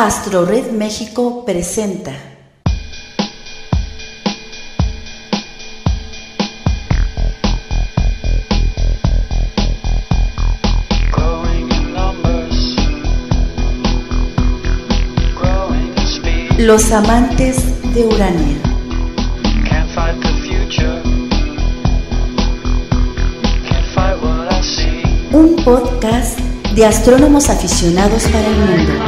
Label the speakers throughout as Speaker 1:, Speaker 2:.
Speaker 1: AstroRed México presenta. Los amantes de Urania. Un podcast de astrónomos aficionados para el mundo.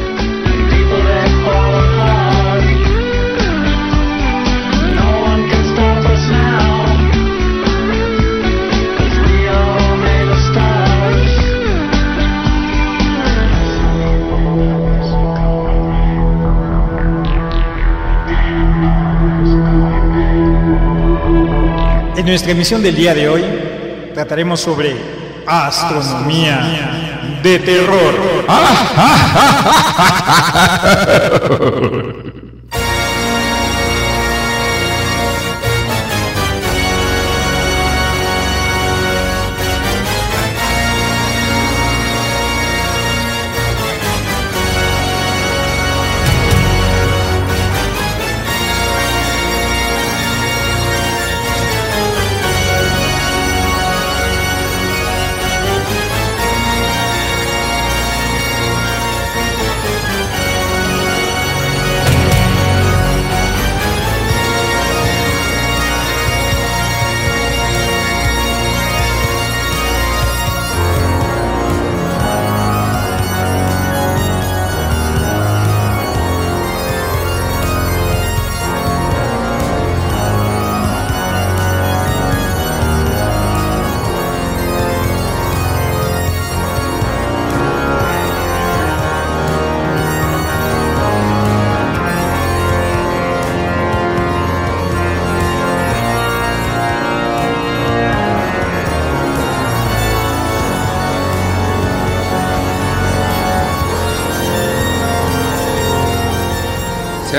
Speaker 2: En nuestra emisión del día de hoy trataremos sobre astronomía de terror.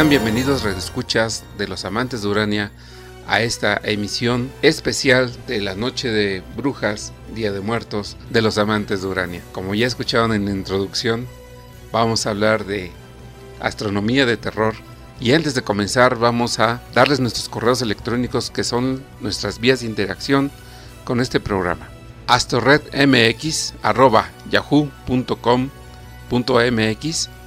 Speaker 3: Sean bienvenidos redescuchas de los amantes de Urania a esta emisión especial de la Noche de Brujas, Día de Muertos de los amantes de Urania. Como ya escucharon en la introducción, vamos a hablar de astronomía de terror y antes de comenzar vamos a darles nuestros correos electrónicos que son nuestras vías de interacción con este programa. astroredmx@yahoo.com.mx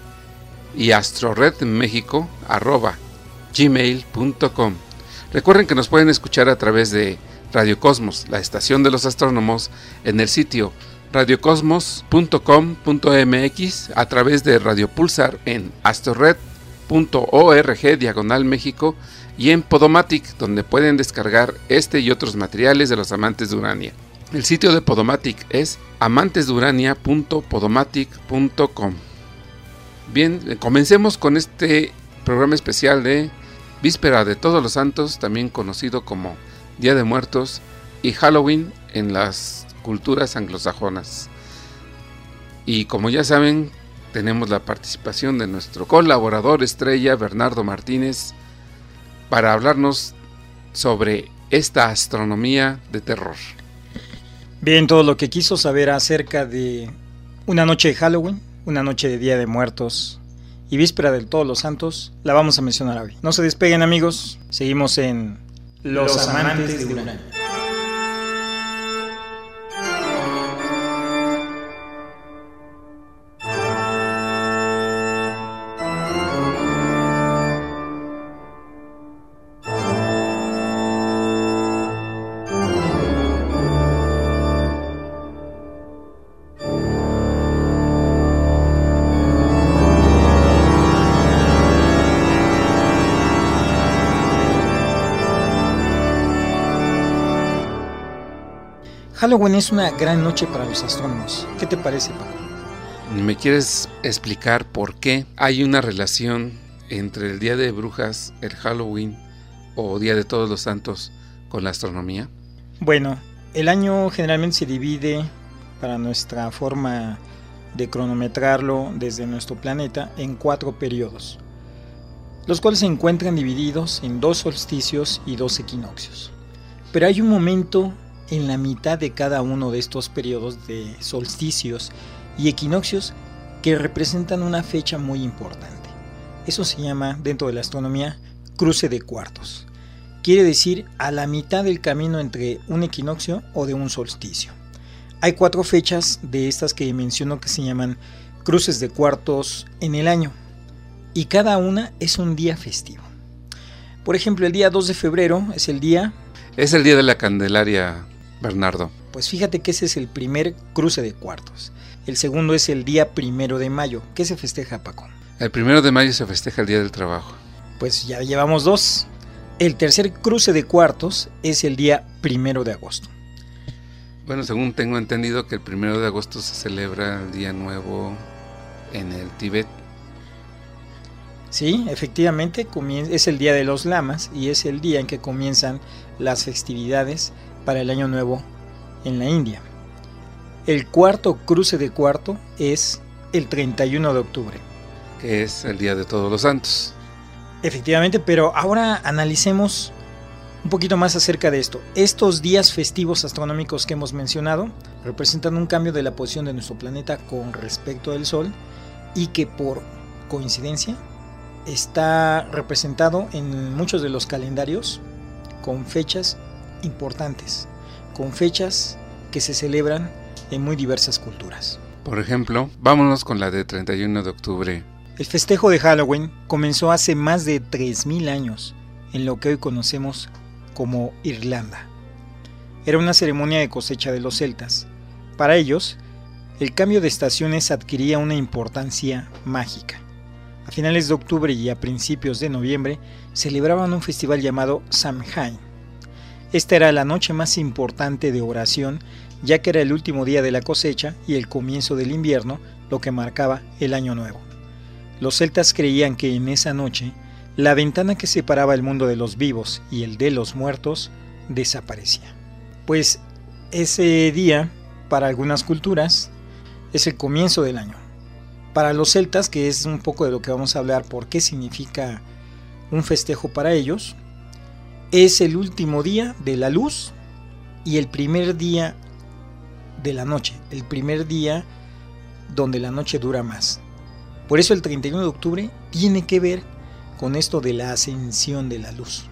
Speaker 3: y astroredmexico.gmail.com. Recuerden que nos pueden escuchar a través de Radio Cosmos, la estación de los astrónomos, en el sitio radiocosmos.com.mx, a través de Radio Pulsar en astrored.org diagonal México y en Podomatic, donde pueden descargar este y otros materiales de los amantes de Urania. El sitio de Podomatic es amantesdeurania.podomatic.com. Bien, comencemos con este programa especial de Víspera de Todos los Santos, también conocido como Día de Muertos y Halloween en las culturas anglosajonas. Y como ya saben, tenemos la participación de nuestro colaborador estrella, Bernardo Martínez, para hablarnos sobre esta astronomía de terror.
Speaker 2: Bien, todo lo que quiso saber acerca de una noche de Halloween, una noche de Día de Muertos y víspera de Todos los Santos, la vamos a mencionar hoy. No se despeguen amigos, seguimos en Los, amantes, de. Halloween es una gran noche para los astrónomos. ¿Qué te parece, Paco?
Speaker 3: ¿Me quieres explicar por qué hay una relación entre el Día de Brujas, el Halloween o Día de Todos los Santos con la astronomía?
Speaker 2: Bueno, el año generalmente se divide para nuestra forma de cronometrarlo desde nuestro planeta en cuatro periodos, los cuales se encuentran divididos en dos solsticios y dos equinoccios. Pero hay un momento en la mitad de cada uno de estos periodos de solsticios y equinoccios que representan una fecha muy importante. Eso se llama, dentro de la astronomía, cruce de cuartos. Quiere decir a la mitad del camino entre un equinoccio o de un solsticio. Hay cuatro fechas de estas que menciono que se llaman cruces de cuartos en el año y cada una es un día festivo. Por ejemplo, el día 2 de febrero es el día...
Speaker 3: Es el día de la Candelaria, Bernardo.
Speaker 2: Pues fíjate que ese es el primer cruce de cuartos. El segundo es el día primero de mayo. ¿Qué se festeja, Paco?
Speaker 3: El primero de mayo se festeja el Día del Trabajo.
Speaker 2: Pues ya llevamos dos. El tercer cruce de cuartos es el día primero de agosto.
Speaker 3: Bueno, según tengo entendido que el primero de agosto se celebra el Día Nuevo en el Tíbet.
Speaker 2: Sí, efectivamente, es el Día de los Lamas y es el día en que comienzan las festividades para el Año Nuevo en la India. El cuarto cruce de cuarto es el 31 de octubre.
Speaker 3: Que es el Día de Todos los Santos.
Speaker 2: Efectivamente, pero ahora analicemos un poquito más acerca de esto. Estos días festivos astronómicos que hemos mencionado representan un cambio de la posición de nuestro planeta con respecto al Sol y que por coincidencia está representado en muchos de los calendarios con fechas importantes, con fechas que se celebran en muy diversas culturas.
Speaker 3: Por ejemplo, vámonos con la de 31 de octubre.
Speaker 2: El festejo de Halloween comenzó hace más de 3.000 años en lo que hoy conocemos como Irlanda. Era una ceremonia de cosecha de los celtas. Para ellos, el cambio de estaciones adquiría una importancia mágica. A finales de octubre y a principios de noviembre celebraban un festival llamado Samhain. Esta era la noche más importante de oración, ya que era el último día de la cosecha y el comienzo del invierno, lo que marcaba el año nuevo. Los celtas creían que en esa noche la ventana que separaba el mundo de los vivos y el de los muertos desaparecía. Pues ese día, para algunas culturas, es el comienzo del año. Para los celtas, que es un poco de lo que vamos a hablar, por qué significa un festejo para ellos, es el último día de la luz y el primer día de la noche, el primer día donde la noche dura más. Por eso el 31 de octubre tiene que ver con esto de la ascensión de la luz.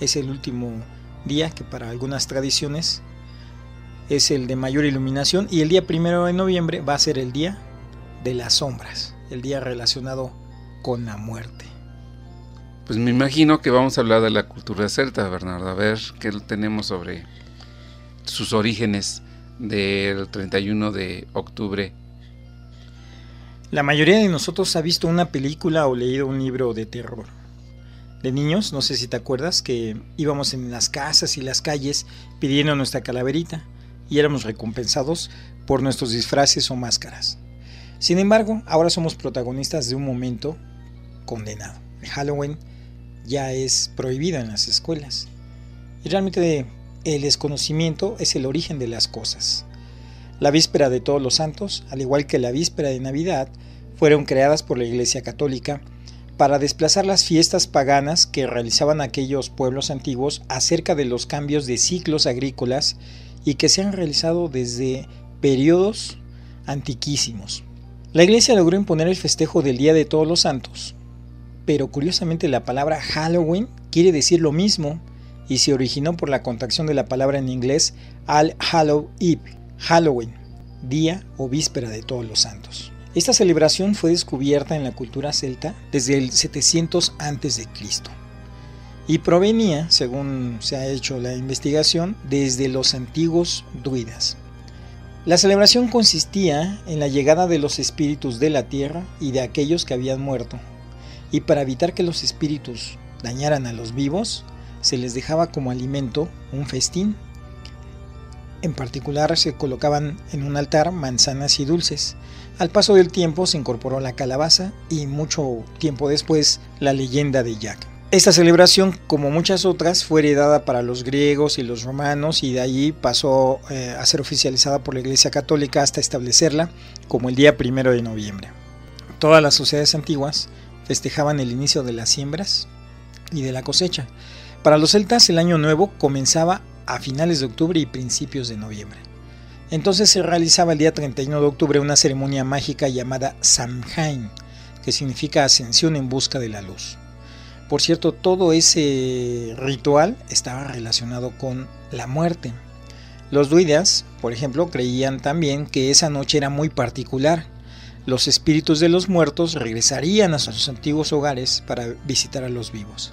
Speaker 2: Es el último día que para algunas tradiciones es el de mayor iluminación y el día primero de noviembre va a ser el día de las sombras, el día relacionado con la muerte.
Speaker 3: Pues me imagino que vamos a hablar de la cultura celta, Bernardo, a ver qué tenemos sobre sus orígenes del 31 de octubre
Speaker 2: la mayoría de nosotros ha visto una película o leído un libro de terror. De niños, no sé si te acuerdas, que íbamos en las casas y las calles pidiendo nuestra calaverita y éramos recompensados por nuestros disfraces o máscaras. Sin embargo, ahora somos protagonistas de un momento condenado. Halloween ya es prohibido en las escuelas. Y realmente el desconocimiento es el origen de las cosas. La víspera de todos los santos, al igual que la víspera de Navidad, fueron creadas por la Iglesia Católica para desplazar las fiestas paganas que realizaban aquellos pueblos antiguos acerca de los cambios de ciclos agrícolas y que se han realizado desde periodos antiquísimos. La Iglesia logró imponer el festejo del Día de Todos los Santos, pero curiosamente la palabra Halloween quiere decir lo mismo y se originó por la contracción de la palabra en inglés All Hallow Eve, Halloween, día o víspera de todos los santos. Esta celebración fue descubierta en la cultura celta desde el 700 a.C. y provenía, según se ha hecho la investigación, desde los antiguos druidas. La celebración consistía en la llegada de los espíritus de la tierra y de aquellos que habían muerto, y para evitar que los espíritus dañaran a los vivos, se les dejaba como alimento un festín en particular se colocaban en un altar manzanas y dulces. Al paso del tiempo se incorporó la calabaza y mucho tiempo después la leyenda de Jack. Esta celebración, como muchas otras, fue heredada para los griegos y los romanos y de ahí pasó eh, a ser oficializada por la Iglesia Católica hasta establecerla como el día primero de noviembre. Todas las sociedades antiguas festejaban el inicio de las siembras y de la cosecha. Para los celtas el año nuevo comenzaba a finales de octubre y principios de noviembre. Entonces se realizaba el día 31 de octubre una ceremonia mágica llamada Samhain, que significa ascensión en busca de la luz. Por cierto, todo ese ritual estaba relacionado con la muerte. Los druidas, por ejemplo, creían también que esa noche era muy particular. Los espíritus de los muertos regresarían a sus antiguos hogares para visitar a los vivos.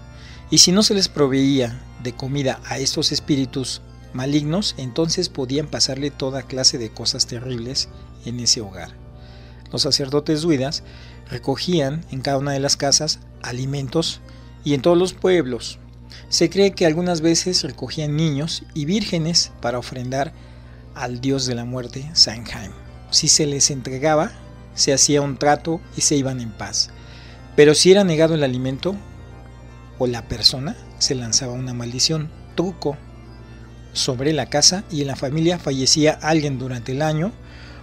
Speaker 2: Y si no se les proveía de comida a estos espíritus malignos, entonces podían pasarle toda clase de cosas terribles en ese hogar. Los sacerdotes druidas recogían en cada una de las casas alimentos y en todos los pueblos. Se cree que algunas veces recogían niños y vírgenes para ofrendar al dios de la muerte, Sanheim. Si se les entregaba, se hacía un trato y se iban en paz. Pero si era negado el alimento o la persona, se lanzaba una maldición, truco, sobre la casa y en la familia fallecía alguien durante el año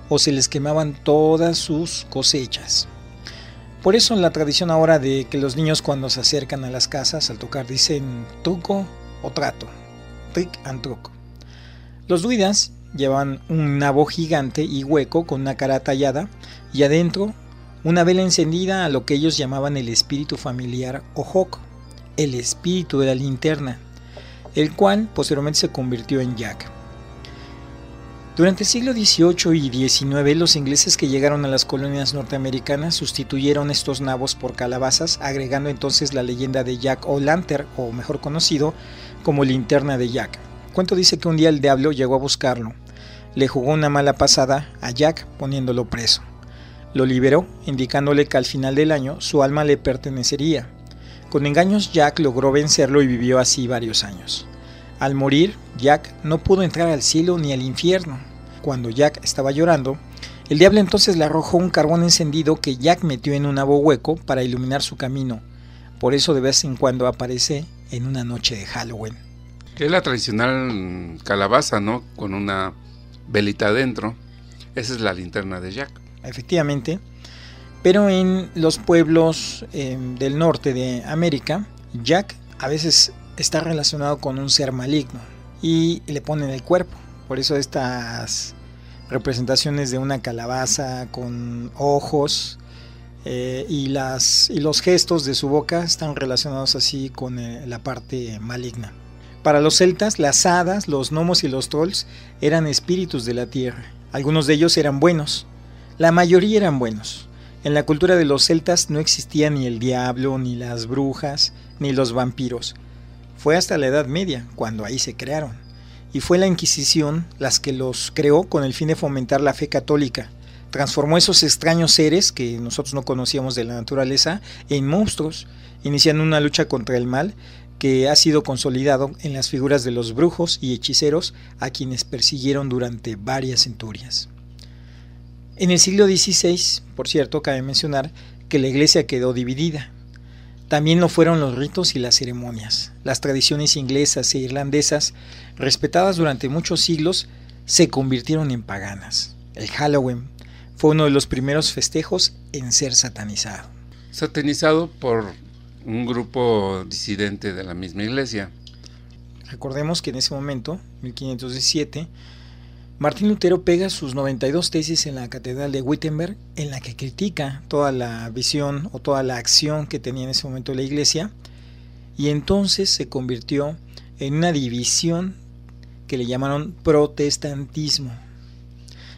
Speaker 2: o se les quemaban todas sus cosechas. Por eso la tradición ahora de que los niños cuando se acercan a las casas al tocar dicen truco o trato, trick and truco. Los druidas llevan un nabo gigante y hueco con una cara tallada y adentro una vela encendida a lo que ellos llamaban el espíritu familiar o hoc, el espíritu de la linterna, el cual posteriormente se convirtió en Jack. Durante el siglo XVIII y XIX, los ingleses que llegaron a las colonias norteamericanas sustituyeron estos nabos por calabazas, agregando entonces la leyenda de Jack O'Lantern, o mejor conocido como linterna de Jack. cuento dice que un día el diablo llegó a buscarlo. Le jugó una mala pasada a Jack poniéndolo preso. Lo liberó, indicándole que al final del año su alma le pertenecería. Con engaños Jack logró vencerlo y vivió así varios años. Al morir, Jack no pudo entrar al cielo ni al infierno. Cuando Jack estaba llorando, el diablo entonces le arrojó un carbón encendido que Jack metió en un nabo hueco para iluminar su camino. Por eso de vez en cuando aparece en una noche de Halloween.
Speaker 3: Es la tradicional calabaza, ¿no? Con una velita adentro. Esa es la linterna de Jack.
Speaker 2: Efectivamente. Pero en los pueblos eh, del norte de América, Jack a veces está relacionado con un ser maligno y le ponen el cuerpo. Por eso estas representaciones de una calabaza con ojos eh, y, las, y los gestos de su boca están relacionados así con eh, la parte maligna. Para los celtas, las hadas, los gnomos y los trolls eran espíritus de la tierra. Algunos de ellos eran buenos, la mayoría eran buenos. En la cultura de los celtas no existía ni el diablo, ni las brujas, ni los vampiros. Fue hasta la Edad Media cuando ahí se crearon, y fue la Inquisición las que los creó con el fin de fomentar la fe católica. Transformó esos extraños seres que nosotros no conocíamos de la naturaleza en monstruos, iniciando una lucha contra el mal que ha sido consolidado en las figuras de los brujos y hechiceros a quienes persiguieron durante varias centurias. En el siglo XVI, por cierto, cabe mencionar que la iglesia quedó dividida. También lo fueron los ritos y las ceremonias. Las tradiciones inglesas e irlandesas, respetadas durante muchos siglos, se convirtieron en paganas. El Halloween fue uno de los primeros festejos en ser satanizado.
Speaker 3: Satanizado por un grupo disidente de la misma iglesia.
Speaker 2: Recordemos que en ese momento, 1517, Martín Lutero pega sus 92 tesis en la Catedral de Wittenberg, en la que critica toda la visión o toda la acción que tenía en ese momento la Iglesia, y entonces se convirtió en una división que le llamaron protestantismo.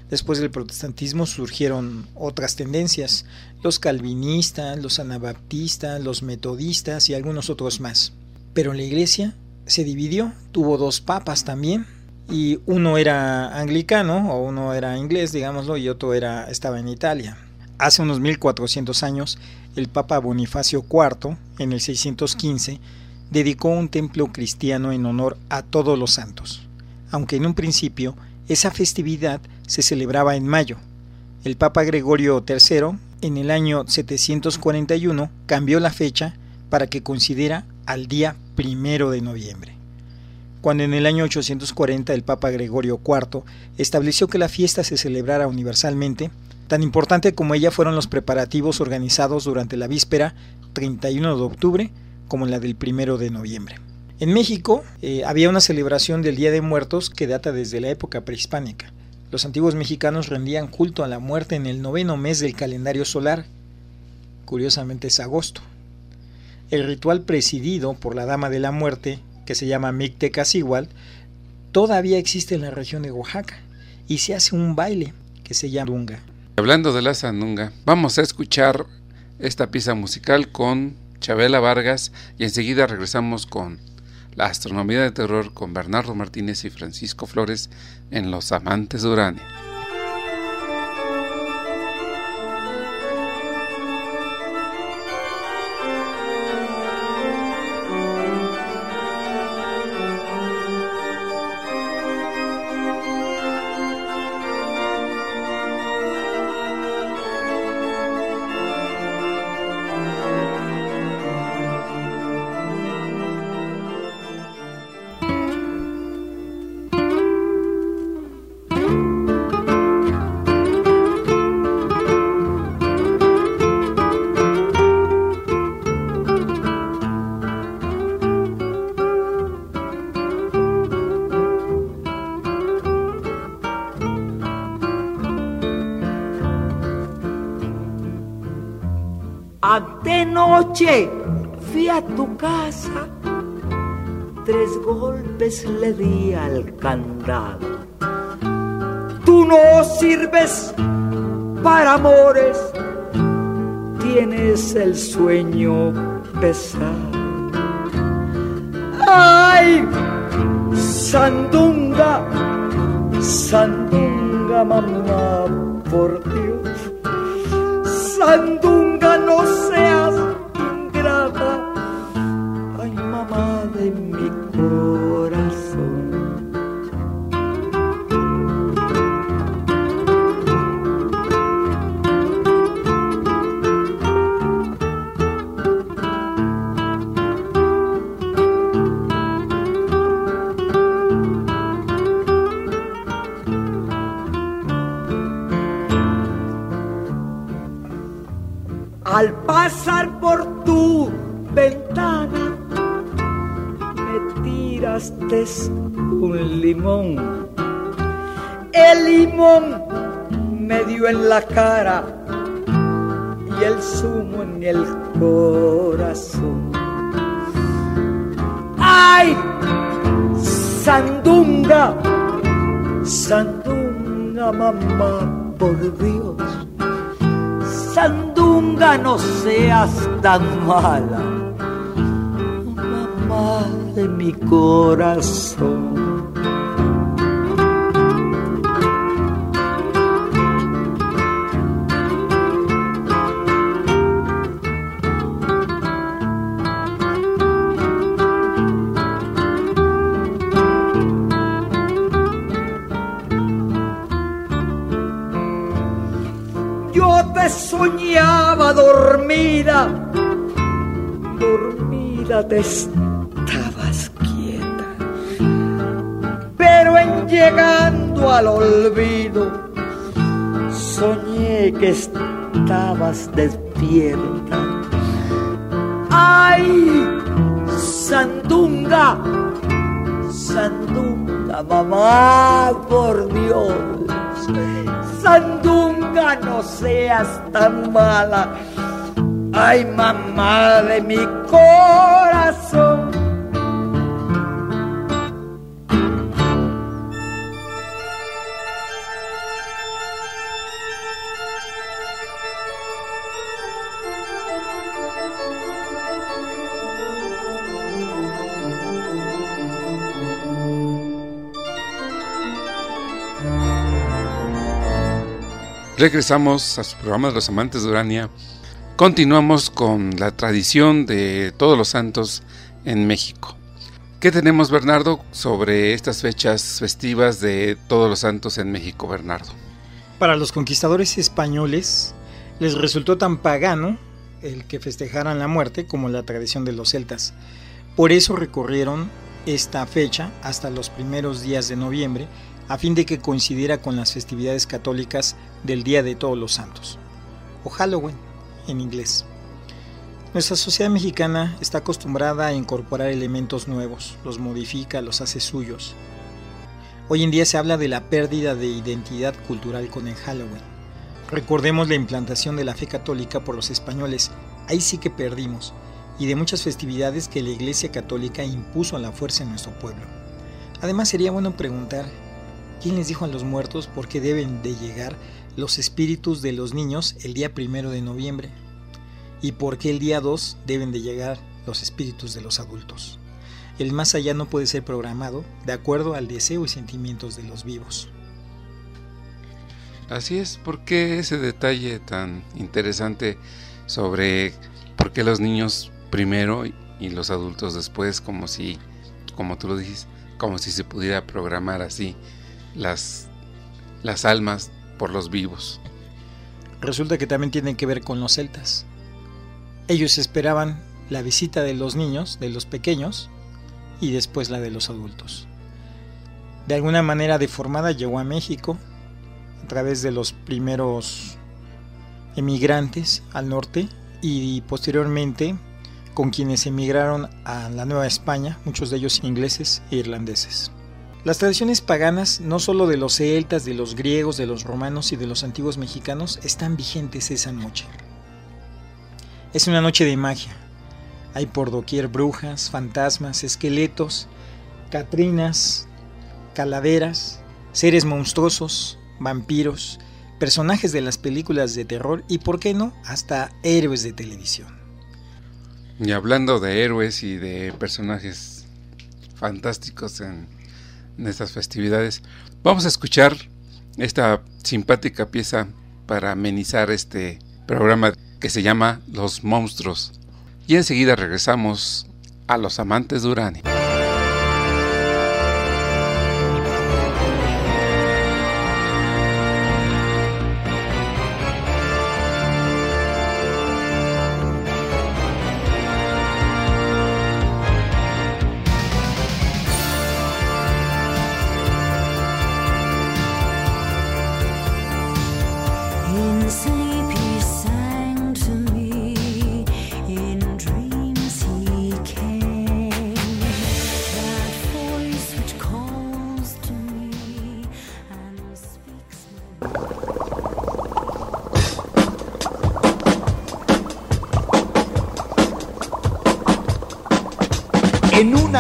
Speaker 2: Después del protestantismo surgieron otras tendencias, los calvinistas, los anabaptistas, los metodistas y algunos otros más. Pero la iglesia se dividió, tuvo dos papas también, y uno era anglicano o uno era inglés, digámoslo, y otro era estaba en Italia. Hace unos 1400 años, el Papa Bonifacio IV, en el 615, dedicó un templo cristiano en honor a todos los santos, aunque en un principio esa festividad se celebraba en mayo. El Papa Gregorio III, en el año 741, cambió la fecha para que coincidiera al día primero de noviembre. Cuando en el año 840 el Papa Gregorio IV estableció que la fiesta se celebrara universalmente, tan importante como ella fueron los preparativos organizados durante la víspera 31 de octubre como la del primero de noviembre. En México eh, había una celebración del Día de Muertos que data desde la época prehispánica. Los antiguos mexicanos rendían culto a la muerte en el noveno mes del calendario solar, curiosamente es agosto. El ritual presidido por la Dama de la Muerte, que se llama Mictecacigual, todavía existe en la región de Oaxaca y se hace un baile que se llama Dunga.
Speaker 3: Hablando de la sandunga, vamos a escuchar esta pieza musical con Chabela Vargas y enseguida regresamos con la astronomía de terror con Bernardo Martínez y Francisco Flores en Los Amantes de Urania.
Speaker 4: Noche fui a tu casa, tres golpes le di al candado. Tú no sirves para amores, tienes el sueño pesado. ¡Ay! Sandunga, Sandunga, mamá, por Dios. Sandunga, seas tan mala, mamá de mi corazón. Estabas quieta, pero en llegando al olvido, soñé que estabas despierta. ¡Ay, Sandunga! Sandunga, mamá, por Dios. Sandunga, no seas tan mala. Ay, mamá de mi corazón.
Speaker 3: Regresamos a su programa de los amantes de Urania. Continuamos con la tradición de todos los santos en México. ¿Qué tenemos, Bernardo, sobre estas fechas festivas de todos los santos en México, Bernardo?
Speaker 2: Para los conquistadores españoles les resultó tan pagano el que festejaran la muerte como la tradición de los celtas. Por eso recorrieron esta fecha hasta los primeros días de noviembre, a fin de que coincidiera con las festividades católicas del Día de Todos los Santos, o Halloween en inglés. Nuestra sociedad mexicana está acostumbrada a incorporar elementos nuevos, los modifica, los hace suyos. Hoy en día se habla de la pérdida de identidad cultural con el Halloween. Recordemos la implantación de la fe católica por los españoles, ahí sí que perdimos, y de muchas festividades que la Iglesia Católica impuso a la fuerza en nuestro pueblo. Además sería bueno preguntar, ¿quién les dijo a los muertos por qué deben de llegar los espíritus de los niños el día primero de noviembre? y por qué el día 2 deben de llegar los espíritus de los adultos. El más allá no puede ser programado de acuerdo al deseo y sentimientos de los vivos.
Speaker 3: Así es, ¿por qué ese detalle tan interesante sobre por qué los niños primero y los adultos después, como si, como tú lo dices, como si se pudiera programar así las, las almas por los vivos?
Speaker 2: Resulta que también tienen que ver con los celtas. Ellos esperaban la visita de los niños, de los pequeños, y después la de los adultos. De alguna manera deformada llegó a México a través de los primeros emigrantes al norte y posteriormente con quienes emigraron a la Nueva España, muchos de ellos ingleses e irlandeses. Las tradiciones paganas, no solo de los celtas, de los griegos, de los romanos y de los antiguos mexicanos, están vigentes esa noche. Es una noche de magia. Hay por doquier brujas, fantasmas, esqueletos, catrinas, calaveras, seres monstruosos, vampiros, personajes de las películas de terror y, por qué no, hasta héroes de televisión.
Speaker 3: Y hablando de héroes y de personajes fantásticos en, en estas festividades, vamos a escuchar esta simpática pieza para amenizar este programa que se llama Los Monstruos. Y enseguida regresamos a los amantes de Urania.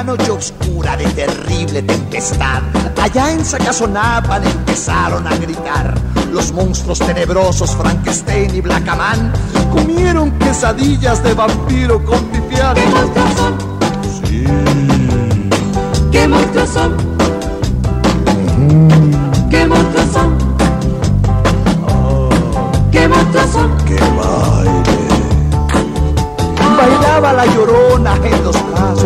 Speaker 5: Noche oscura de terrible tempestad, allá en Sacazonapan empezaron a gritar. Los monstruos tenebrosos Frankenstein y Blackaman comieron quesadillas de vampiro con pipián.
Speaker 6: ¿Qué monstruos son?
Speaker 5: Sí.
Speaker 6: ¿Qué monstruos son? ¿Qué monstruos son? ¿Qué monstruos son?
Speaker 5: ¡Qué baile! Bailaba la llorona en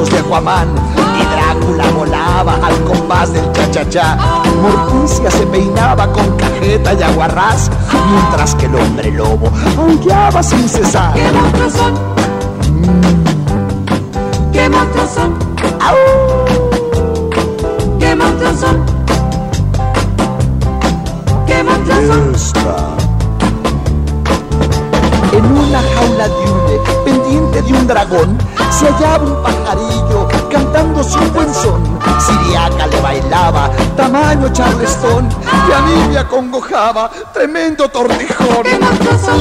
Speaker 5: de Aquaman y Drácula volaba al compás del cha-cha-cha. Morticia se peinaba con cajeta y aguarrás, mientras que el hombre lobo aullaba sin cesar.
Speaker 6: ¿Qué monstruos son? ¿Qué monstruos son?
Speaker 5: ¡Au! Tamaño charlestón, y a mí me acongojaba, tremendo tortijón.
Speaker 6: ¿Qué monstruos son?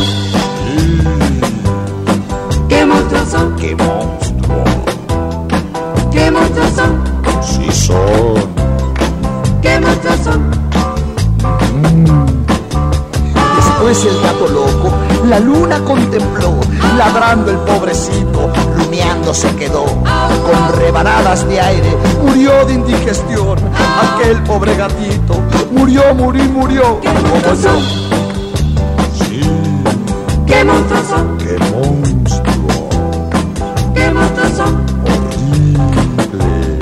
Speaker 6: ¿Qué monstruos son?
Speaker 5: ¡Qué monstruo!
Speaker 6: ¿Qué monstruos son?
Speaker 5: Sí son.
Speaker 6: ¿Qué monstruos son?
Speaker 5: Después el gato loco la luna contempló, ladrando el pobrecito, lumeando se quedó. Con rebanadas de aire murió de indigestión. Aquel pobre gatito murió, murió, murió. Sí,
Speaker 6: ¿Qué monstruos son?
Speaker 5: qué monstruo.
Speaker 6: ¿Qué monstruos son?
Speaker 5: Horrible.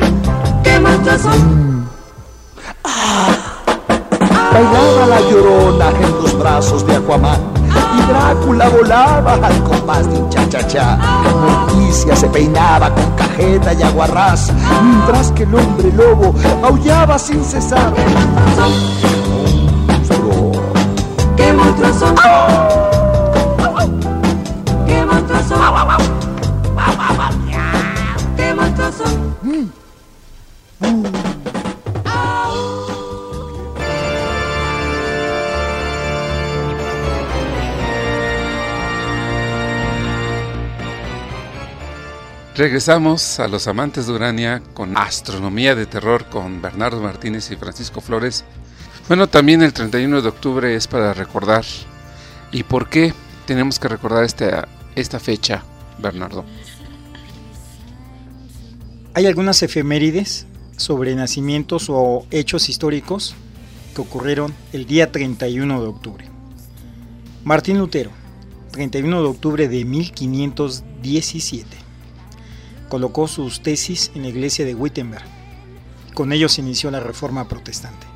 Speaker 6: ¿Qué monstruos son?
Speaker 5: Bailaba la llorona en los brazos de Aquaman Drácula volaba al compás de un cha-cha-cha. Morticia se peinaba con cajeta y aguarrás, mientras que el hombre lobo aullaba sin cesar.
Speaker 6: ¡Qué monstruos son! ¡Qué
Speaker 3: Regresamos a los amantes de Urania con Astronomía de Terror con Bernardo Martínez y Francisco Flores. Bueno, también el 31 de octubre es para recordar. ¿Y por qué tenemos que recordar esta, esta fecha, Bernardo?
Speaker 2: Hay algunas efemérides sobre nacimientos o hechos históricos que ocurrieron el día 31 de octubre. Martín Lutero, 31 de octubre de 1517 colocó sus tesis en la iglesia de Wittenberg. Con ello se inició la Reforma Protestante.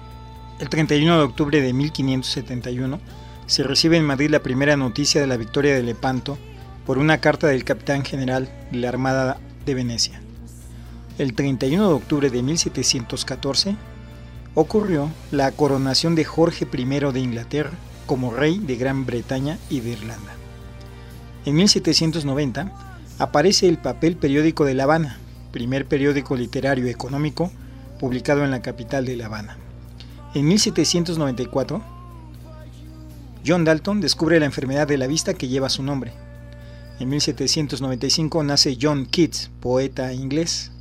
Speaker 2: El 31 de octubre de 1571 se recibe en Madrid la primera noticia de la victoria de Lepanto por una carta del capitán general de la Armada de Venecia. El 31 de octubre de 1714 ocurrió la coronación de Jorge I de Inglaterra como rey de Gran Bretaña y de Irlanda. En 1790 aparece el papel periódico de La Habana, primer periódico literario económico publicado en la capital de La Habana. En 1794, John Dalton descubre la enfermedad de la vista que lleva su nombre. En 1795 nace John Keats, poeta inglés.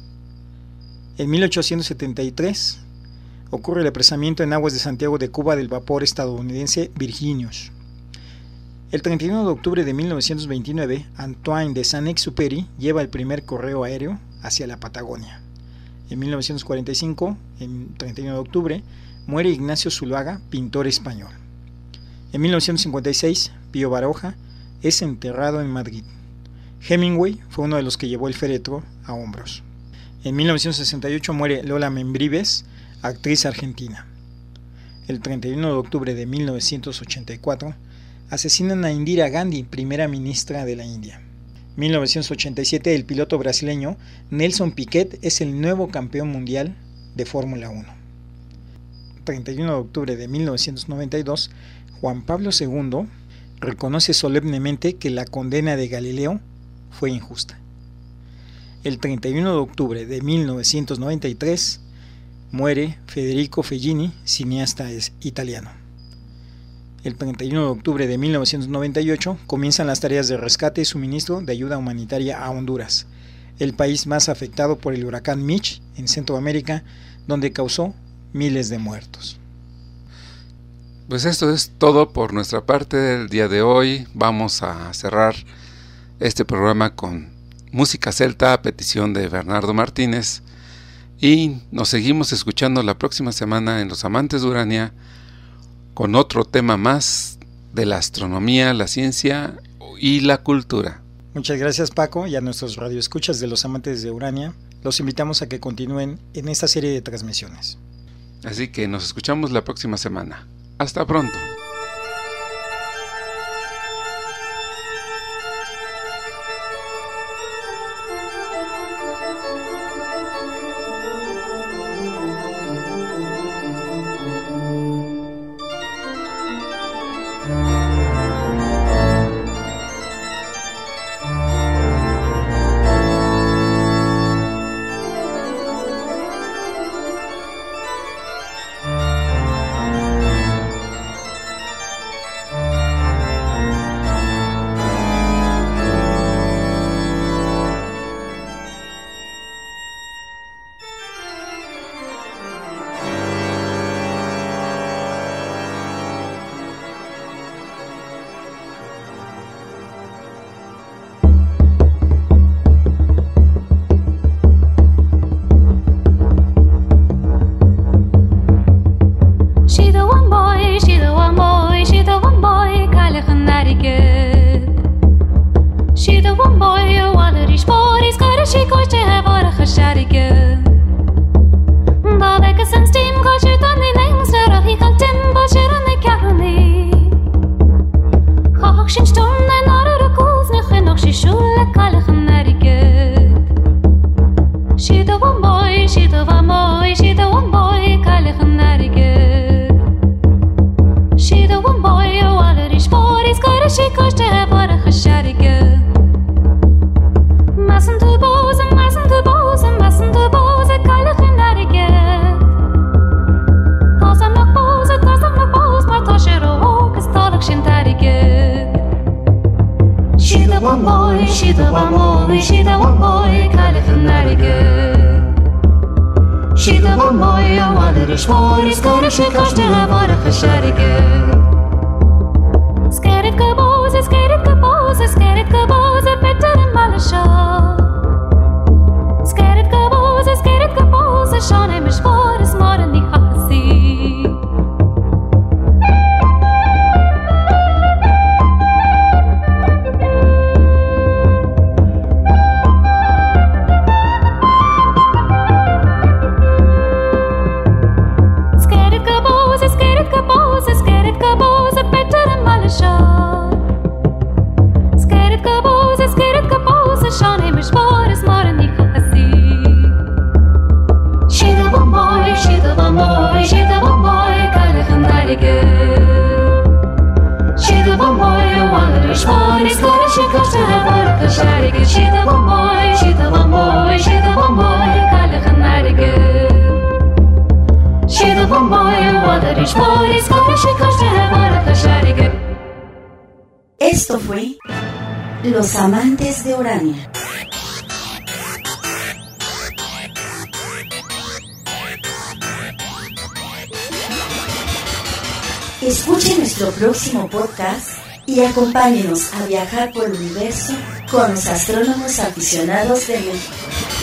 Speaker 2: En 1873 ocurre el apresamiento en aguas de Santiago de Cuba del vapor estadounidense Virginius. El 31 de octubre de 1929, Antoine de Saint-Exupéry lleva el primer correo aéreo hacia la Patagonia. En 1945, en 31 de octubre, muere Ignacio Zuluaga, pintor español. En 1956, Pío Baroja es enterrado en Madrid. Hemingway fue uno de los que llevó el féretro a hombros. En 1968 muere Lola Membrives, actriz argentina. El 31 de octubre de 1984, asesinan a Indira Gandhi, primera ministra de la India. 1987, el piloto brasileño Nelson Piquet es el nuevo campeón mundial de Fórmula 1. 31 de octubre de 1992, Juan Pablo II reconoce solemnemente que la condena de Galileo fue injusta. El 31 de octubre de 1993 muere Federico Fellini, cineasta italiano. El 31 de octubre de 1998 comienzan las tareas de rescate y suministro de ayuda humanitaria a Honduras, el país más afectado por el huracán Mitch en Centroamérica, donde causó miles de muertos.
Speaker 3: Pues esto es todo por nuestra parte del día de hoy. Vamos a cerrar este programa con música celta a petición de Bernardo Martínez y nos seguimos escuchando la próxima semana en Los Amantes de Urania con otro tema más de la astronomía, la ciencia y la cultura.
Speaker 2: Muchas gracias Paco y a nuestros radioescuchas de los amantes de Urania. Los invitamos a que continúen en esta serie de transmisiones.
Speaker 3: Así que nos escuchamos la próxima semana. Hasta pronto.
Speaker 6: Skoro szmory, skoro szukasz na worach szeregi Skeretka boze, skeretka boze, skeretka boze, petar malasza Skeretka boze, skeretka boze, szone mysz
Speaker 7: Esto fue Los Amantes de Urania. Escuche nuestro próximo podcast y acompáñenos a viajar por el universo con los astrónomos aficionados de México.